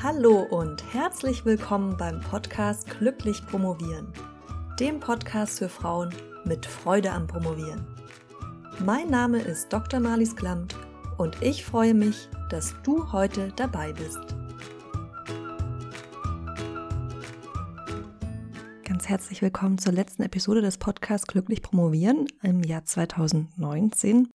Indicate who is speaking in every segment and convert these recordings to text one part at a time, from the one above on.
Speaker 1: Hallo und herzlich willkommen beim Podcast Glücklich Promovieren, dem Podcast für Frauen mit Freude am Promovieren. Mein Name ist Dr. Marlies Klamt und ich freue mich, dass du heute dabei bist. Ganz herzlich willkommen zur letzten Episode des Podcasts Glücklich Promovieren im Jahr 2019.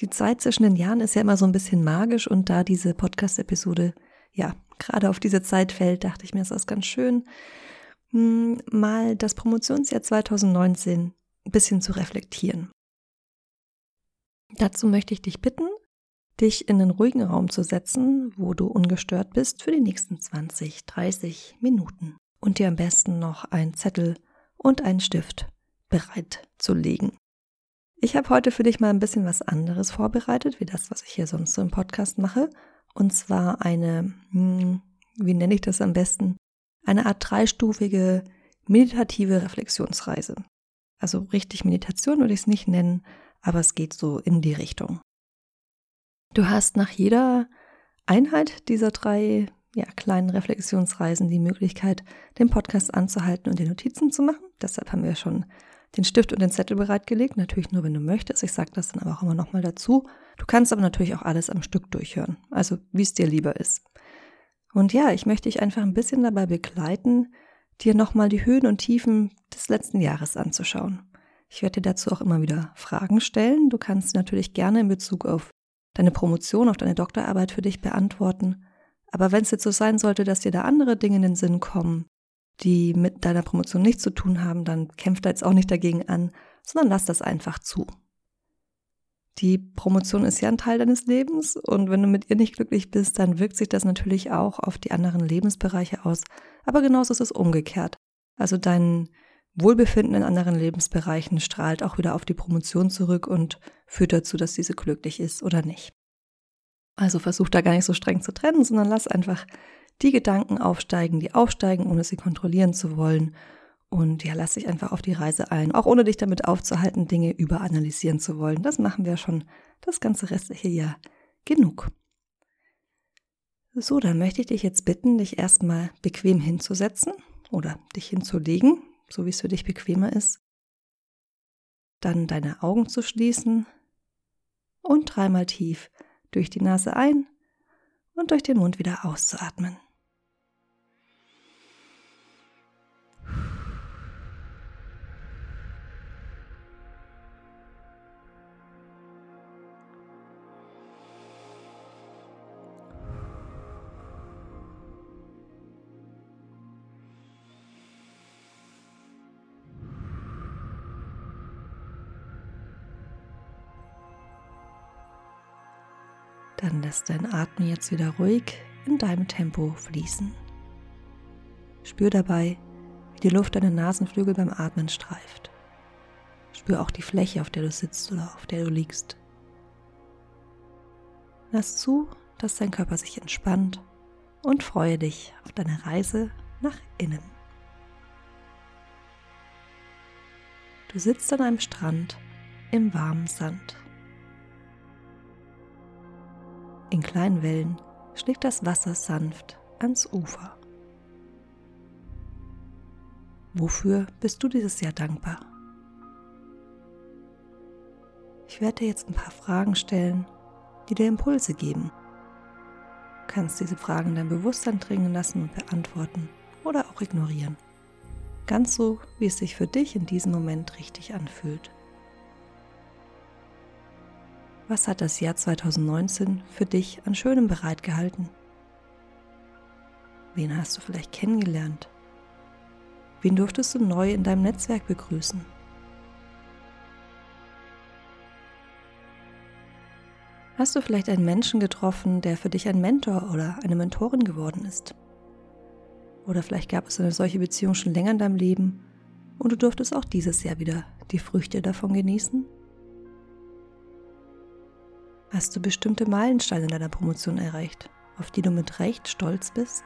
Speaker 1: Die Zeit zwischen den Jahren ist ja immer so ein bisschen magisch und da diese Podcast-Episode ja gerade auf diese Zeit fällt, dachte ich mir, ist ganz schön, hm, mal das Promotionsjahr 2019 ein bisschen zu reflektieren. Dazu möchte ich dich bitten, dich in einen ruhigen Raum zu setzen, wo du ungestört bist für die nächsten 20, 30 Minuten und dir am besten noch einen Zettel und einen Stift bereit zu legen. Ich habe heute für dich mal ein bisschen was anderes vorbereitet, wie das, was ich hier sonst so im Podcast mache. Und zwar eine, hm, wie nenne ich das am besten? Eine Art dreistufige meditative Reflexionsreise. Also richtig Meditation würde ich es nicht nennen, aber es geht so in die Richtung. Du hast nach jeder Einheit dieser drei ja, kleinen Reflexionsreisen die Möglichkeit, den Podcast anzuhalten und die Notizen zu machen. Deshalb haben wir schon den Stift und den Zettel bereitgelegt. Natürlich nur, wenn du möchtest. Ich sage das dann aber auch immer nochmal dazu. Du kannst aber natürlich auch alles am Stück durchhören. Also wie es dir lieber ist. Und ja, ich möchte dich einfach ein bisschen dabei begleiten, dir nochmal die Höhen und Tiefen des letzten Jahres anzuschauen. Ich werde dir dazu auch immer wieder Fragen stellen. Du kannst natürlich gerne in Bezug auf deine Promotion, auf deine Doktorarbeit für dich beantworten. Aber wenn es jetzt so sein sollte, dass dir da andere Dinge in den Sinn kommen, die mit deiner Promotion nichts zu tun haben, dann kämpf da jetzt auch nicht dagegen an, sondern lass das einfach zu. Die Promotion ist ja ein Teil deines Lebens und wenn du mit ihr nicht glücklich bist, dann wirkt sich das natürlich auch auf die anderen Lebensbereiche aus. Aber genauso ist es umgekehrt. Also dein Wohlbefinden in anderen Lebensbereichen strahlt auch wieder auf die Promotion zurück und führt dazu, dass diese glücklich ist oder nicht. Also versuch da gar nicht so streng zu trennen, sondern lass einfach die Gedanken aufsteigen, die aufsteigen, ohne sie kontrollieren zu wollen. Und ja, lass dich einfach auf die Reise ein, auch ohne dich damit aufzuhalten, Dinge überanalysieren zu wollen. Das machen wir schon das ganze restliche Jahr genug. So, dann möchte ich dich jetzt bitten, dich erstmal bequem hinzusetzen oder dich hinzulegen, so wie es für dich bequemer ist. Dann deine Augen zu schließen und dreimal tief durch die Nase ein und durch den Mund wieder auszuatmen. Dann lässt dein Atem jetzt wieder ruhig in deinem Tempo fließen. Spür dabei, wie die Luft deine Nasenflügel beim Atmen streift. Spür auch die Fläche, auf der du sitzt oder auf der du liegst. Lass zu, dass dein Körper sich entspannt und freue dich auf deine Reise nach innen. Du sitzt an einem Strand im warmen Sand. In kleinen Wellen schlägt das Wasser sanft ans Ufer. Wofür bist du dieses Jahr dankbar? Ich werde dir jetzt ein paar Fragen stellen, die dir Impulse geben. Du kannst diese Fragen in dein Bewusstsein dringen lassen und beantworten oder auch ignorieren. Ganz so, wie es sich für dich in diesem Moment richtig anfühlt. Was hat das Jahr 2019 für dich an Schönem bereitgehalten? Wen hast du vielleicht kennengelernt? Wen durftest du neu in deinem Netzwerk begrüßen? Hast du vielleicht einen Menschen getroffen, der für dich ein Mentor oder eine Mentorin geworden ist? Oder vielleicht gab es eine solche Beziehung schon länger in deinem Leben und du durftest auch dieses Jahr wieder die Früchte davon genießen? Hast du bestimmte Meilensteine in deiner Promotion erreicht, auf die du mit Recht stolz bist?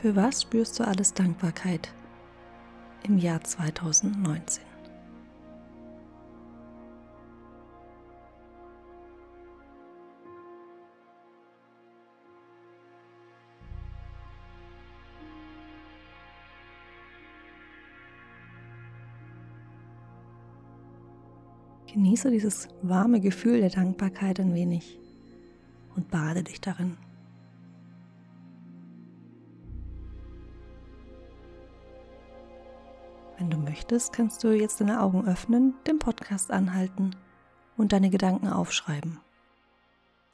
Speaker 1: Für was spürst du alles Dankbarkeit im Jahr 2019? Genieße dieses warme Gefühl der Dankbarkeit ein wenig und bade dich darin. Wenn du möchtest, kannst du jetzt deine Augen öffnen, den Podcast anhalten und deine Gedanken aufschreiben.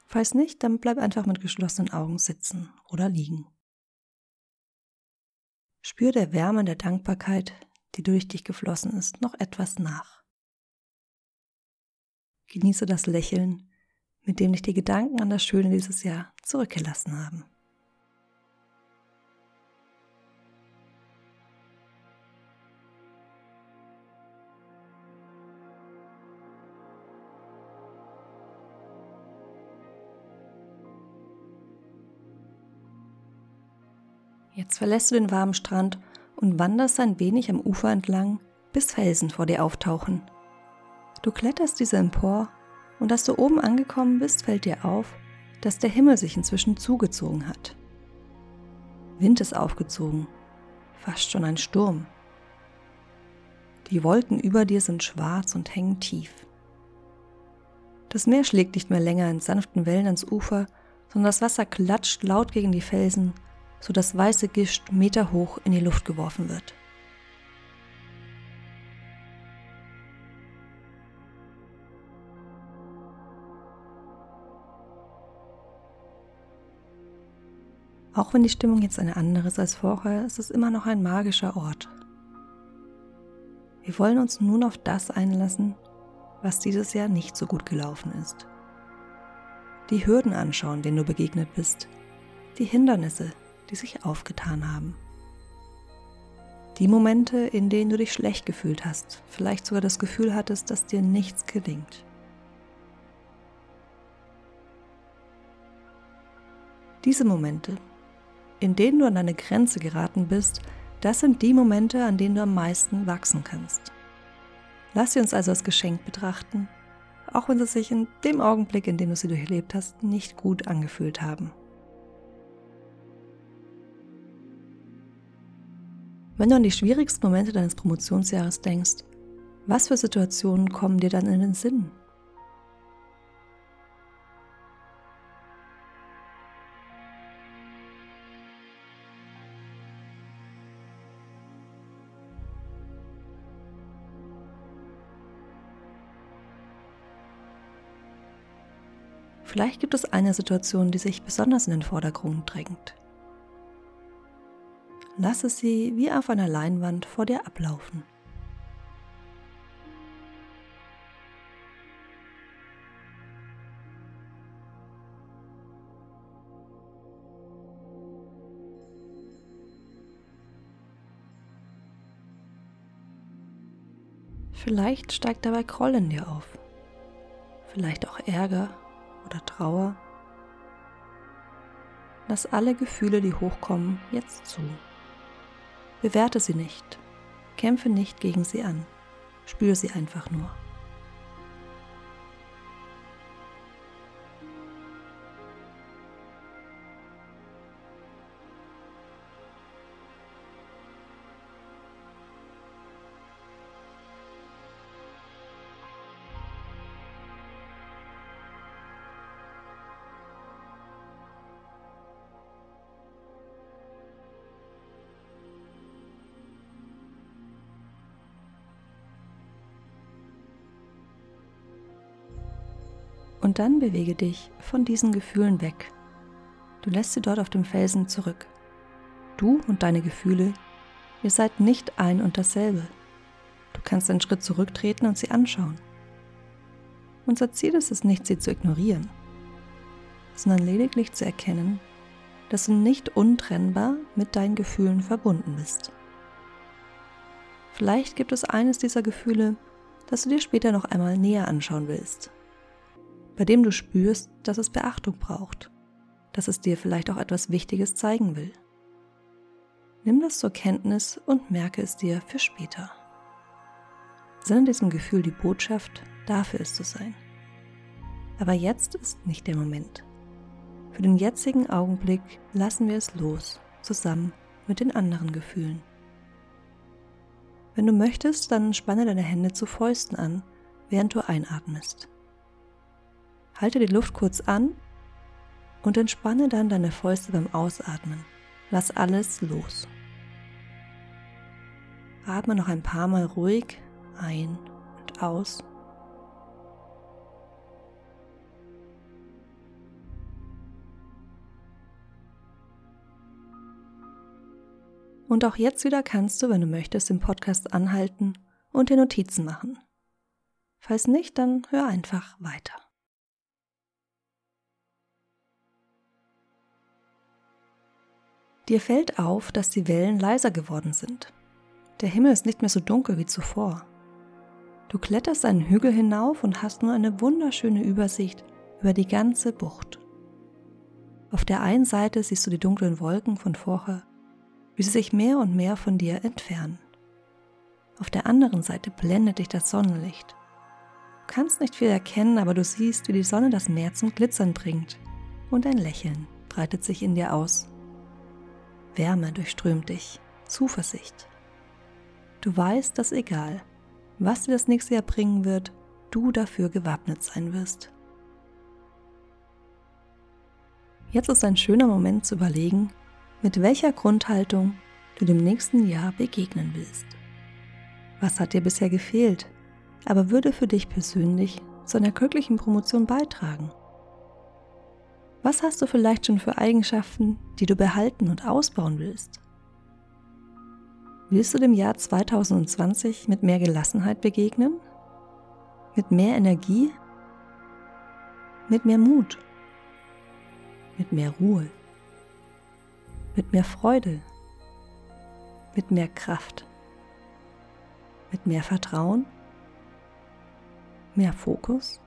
Speaker 1: Falls nicht, dann bleib einfach mit geschlossenen Augen sitzen oder liegen. Spür der Wärme der Dankbarkeit, die durch dich geflossen ist, noch etwas nach. Genieße das Lächeln, mit dem dich die Gedanken an das Schöne dieses Jahr zurückgelassen haben. Jetzt verlässt du den warmen Strand und wanderst ein wenig am Ufer entlang, bis Felsen vor dir auftauchen. Du kletterst diese empor und als du oben angekommen bist, fällt dir auf, dass der Himmel sich inzwischen zugezogen hat. Wind ist aufgezogen, fast schon ein Sturm. Die Wolken über dir sind schwarz und hängen tief. Das Meer schlägt nicht mehr länger in sanften Wellen ans Ufer, sondern das Wasser klatscht laut gegen die Felsen sodass weiße Gischt meterhoch in die Luft geworfen wird. Auch wenn die Stimmung jetzt eine andere ist als vorher, ist es immer noch ein magischer Ort. Wir wollen uns nun auf das einlassen, was dieses Jahr nicht so gut gelaufen ist. Die Hürden anschauen, denen du begegnet bist, die Hindernisse, die sich aufgetan haben. Die Momente, in denen du dich schlecht gefühlt hast, vielleicht sogar das Gefühl hattest, dass dir nichts gelingt. Diese Momente, in denen du an deine Grenze geraten bist, das sind die Momente, an denen du am meisten wachsen kannst. Lass sie uns also als Geschenk betrachten, auch wenn sie sich in dem Augenblick, in dem du sie durchlebt hast, nicht gut angefühlt haben. Wenn du an die schwierigsten Momente deines Promotionsjahres denkst, was für Situationen kommen dir dann in den Sinn? Vielleicht gibt es eine Situation, die sich besonders in den Vordergrund drängt. Lasse sie wie auf einer Leinwand vor dir ablaufen. Vielleicht steigt dabei Groll in dir auf, vielleicht auch Ärger oder Trauer. Lass alle Gefühle, die hochkommen, jetzt zu. Bewerte sie nicht. Kämpfe nicht gegen sie an. Spür sie einfach nur. Und dann bewege dich von diesen Gefühlen weg. Du lässt sie dort auf dem Felsen zurück. Du und deine Gefühle, ihr seid nicht ein und dasselbe. Du kannst einen Schritt zurücktreten und sie anschauen. Unser Ziel ist es nicht, sie zu ignorieren, sondern lediglich zu erkennen, dass du nicht untrennbar mit deinen Gefühlen verbunden bist. Vielleicht gibt es eines dieser Gefühle, das du dir später noch einmal näher anschauen willst bei dem du spürst, dass es Beachtung braucht, dass es dir vielleicht auch etwas Wichtiges zeigen will. Nimm das zur Kenntnis und merke es dir für später. Sende diesem Gefühl die Botschaft, dafür ist zu sein. Aber jetzt ist nicht der Moment. Für den jetzigen Augenblick lassen wir es los, zusammen mit den anderen Gefühlen. Wenn du möchtest, dann spanne deine Hände zu Fäusten an während du einatmest. Halte die Luft kurz an und entspanne dann deine Fäuste beim Ausatmen. Lass alles los. Atme noch ein paar Mal ruhig ein und aus. Und auch jetzt wieder kannst du, wenn du möchtest, den Podcast anhalten und dir Notizen machen. Falls nicht, dann hör einfach weiter. Dir fällt auf, dass die Wellen leiser geworden sind. Der Himmel ist nicht mehr so dunkel wie zuvor. Du kletterst einen Hügel hinauf und hast nun eine wunderschöne Übersicht über die ganze Bucht. Auf der einen Seite siehst du die dunklen Wolken von vorher, wie sie sich mehr und mehr von dir entfernen. Auf der anderen Seite blendet dich das Sonnenlicht. Du kannst nicht viel erkennen, aber du siehst, wie die Sonne das Meer zum Glitzern bringt und ein Lächeln breitet sich in dir aus. Wärme durchströmt dich, Zuversicht. Du weißt, dass egal, was dir das nächste Jahr bringen wird, du dafür gewappnet sein wirst. Jetzt ist ein schöner Moment zu überlegen, mit welcher Grundhaltung du dem nächsten Jahr begegnen willst. Was hat dir bisher gefehlt, aber würde für dich persönlich zu einer glücklichen Promotion beitragen? Was hast du vielleicht schon für Eigenschaften, die du behalten und ausbauen willst? Willst du dem Jahr 2020 mit mehr Gelassenheit begegnen? Mit mehr Energie? Mit mehr Mut? Mit mehr Ruhe? Mit mehr Freude? Mit mehr Kraft? Mit mehr Vertrauen? Mehr Fokus?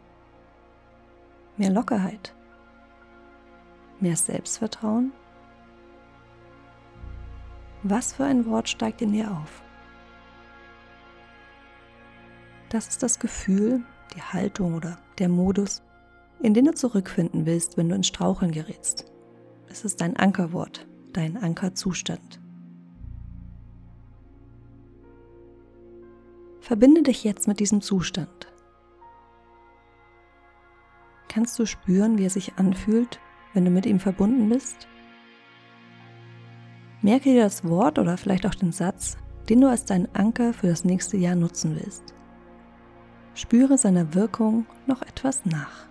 Speaker 1: Mehr Lockerheit? Mehr Selbstvertrauen? Was für ein Wort steigt in dir auf? Das ist das Gefühl, die Haltung oder der Modus, in den du zurückfinden willst, wenn du ins Straucheln gerätst. Es ist dein Ankerwort, dein Ankerzustand. Verbinde dich jetzt mit diesem Zustand. Kannst du spüren, wie er sich anfühlt, wenn du mit ihm verbunden bist? Merke dir das Wort oder vielleicht auch den Satz, den du als deinen Anker für das nächste Jahr nutzen willst. Spüre seiner Wirkung noch etwas nach.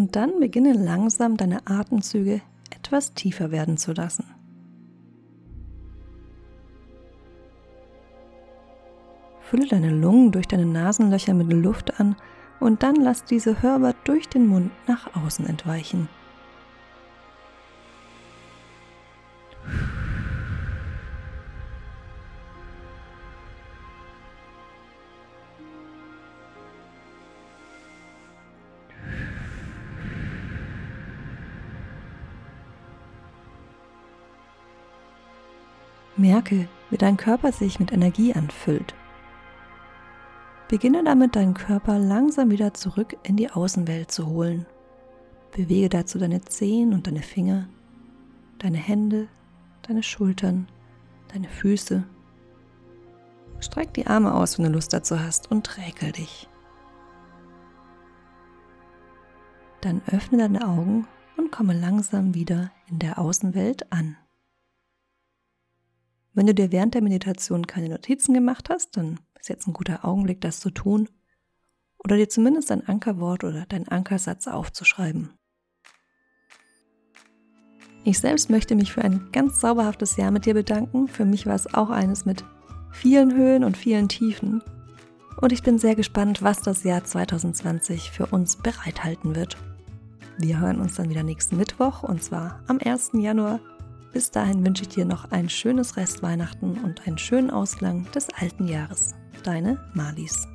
Speaker 1: Und dann beginne langsam deine Atemzüge etwas tiefer werden zu lassen. Fülle deine Lungen durch deine Nasenlöcher mit Luft an und dann lass diese hörbar durch den Mund nach außen entweichen. Merke, wie dein Körper sich mit Energie anfüllt. Beginne damit, deinen Körper langsam wieder zurück in die Außenwelt zu holen. Bewege dazu deine Zehen und deine Finger, deine Hände, deine Schultern, deine Füße. Streck die Arme aus, wenn du Lust dazu hast, und räkel dich. Dann öffne deine Augen und komme langsam wieder in der Außenwelt an. Wenn du dir während der Meditation keine Notizen gemacht hast, dann ist jetzt ein guter Augenblick, das zu tun oder dir zumindest ein Ankerwort oder deinen Ankersatz aufzuschreiben. Ich selbst möchte mich für ein ganz zauberhaftes Jahr mit dir bedanken. Für mich war es auch eines mit vielen Höhen und vielen Tiefen. Und ich bin sehr gespannt, was das Jahr 2020 für uns bereithalten wird. Wir hören uns dann wieder nächsten Mittwoch und zwar am 1. Januar bis dahin wünsche ich dir noch ein schönes Restweihnachten und einen schönen Ausklang des alten Jahres. Deine Marlies.